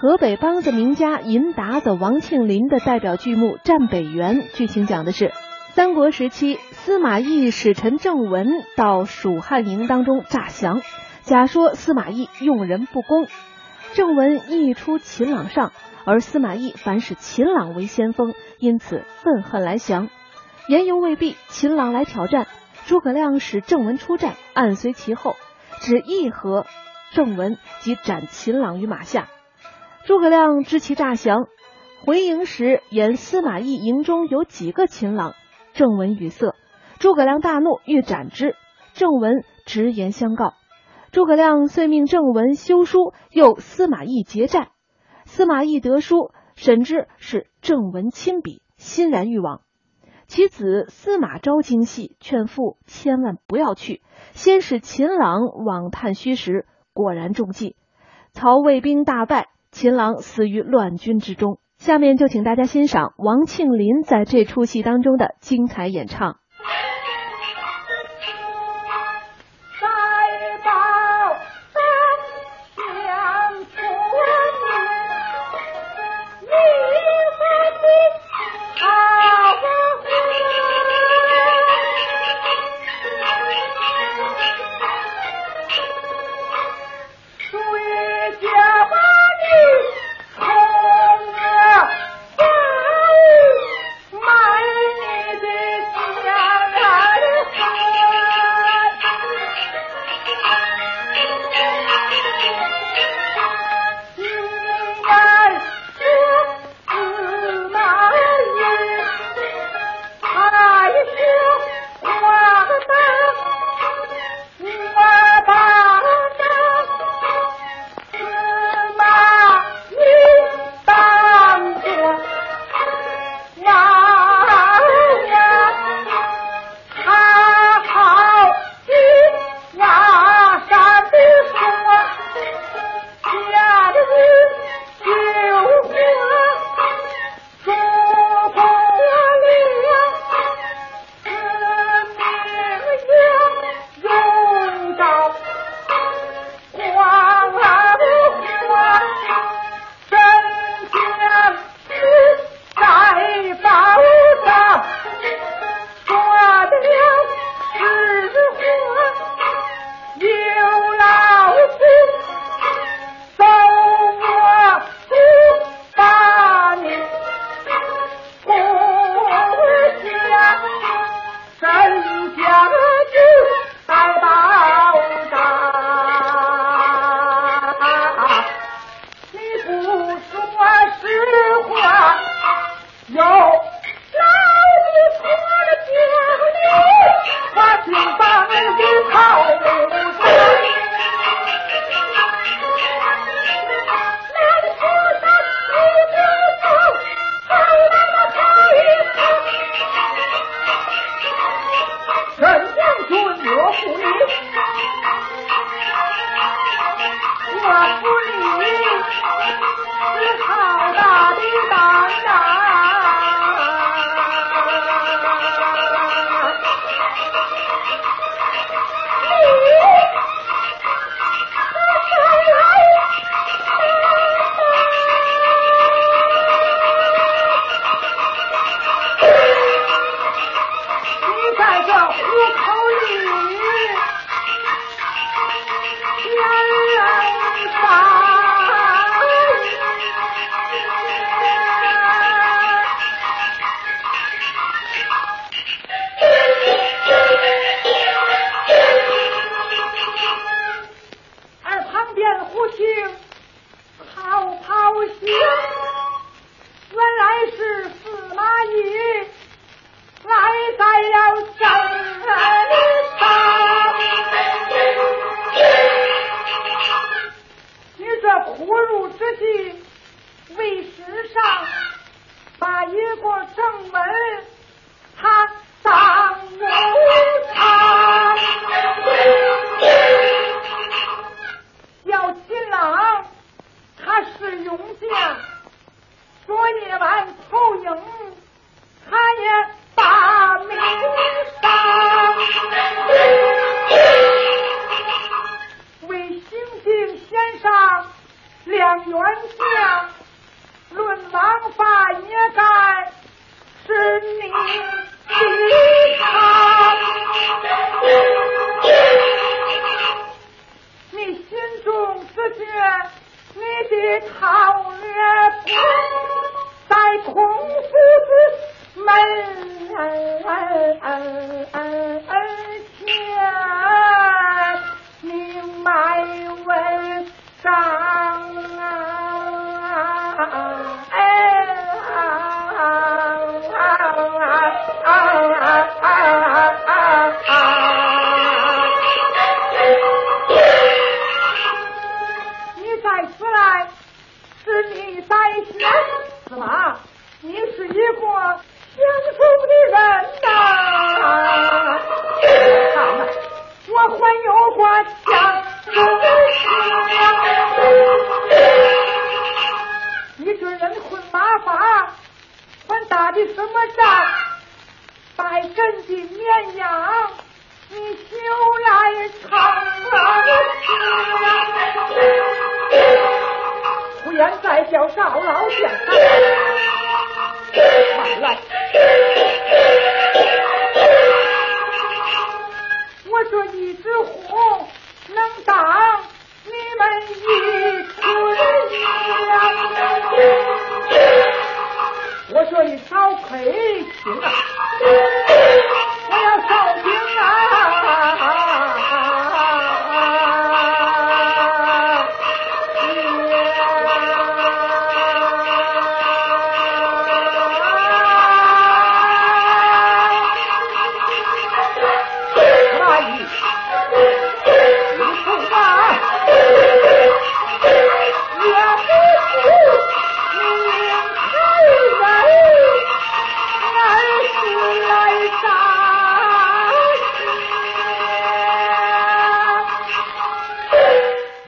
河北梆子名家银达子王庆林的代表剧目《战北原》。剧情讲的是三国时期，司马懿使臣郑文到蜀汉营当中诈降，假说司马懿用人不公。郑文一出秦朗上，而司马懿反使秦朗为先锋，因此愤恨来降。言犹未毕，秦朗来挑战，诸葛亮使郑文出战，暗随其后，只一合。郑文即斩秦朗于马下，诸葛亮知其诈降，回营时言司马懿营中有几个秦朗，郑文语塞，诸葛亮大怒，欲斩之。郑文直言相告，诸葛亮遂命郑文修书，诱司马懿结寨。司马懿得书，审之是郑文亲笔，欣然欲往。其子司马昭精细，劝父千万不要去，先使秦朗往探虚实。果然中计，曹魏兵大败，秦朗死于乱军之中。下面就请大家欣赏王庆林在这出戏当中的精彩演唱。两将冤相，论王法也该是你的他。你心中只觉你的韬略不在孔夫子门前，带真的绵羊，你休来唱不言再叫少老将慢来。我这一只虎能当你们一村羊，我说一条黑青啊！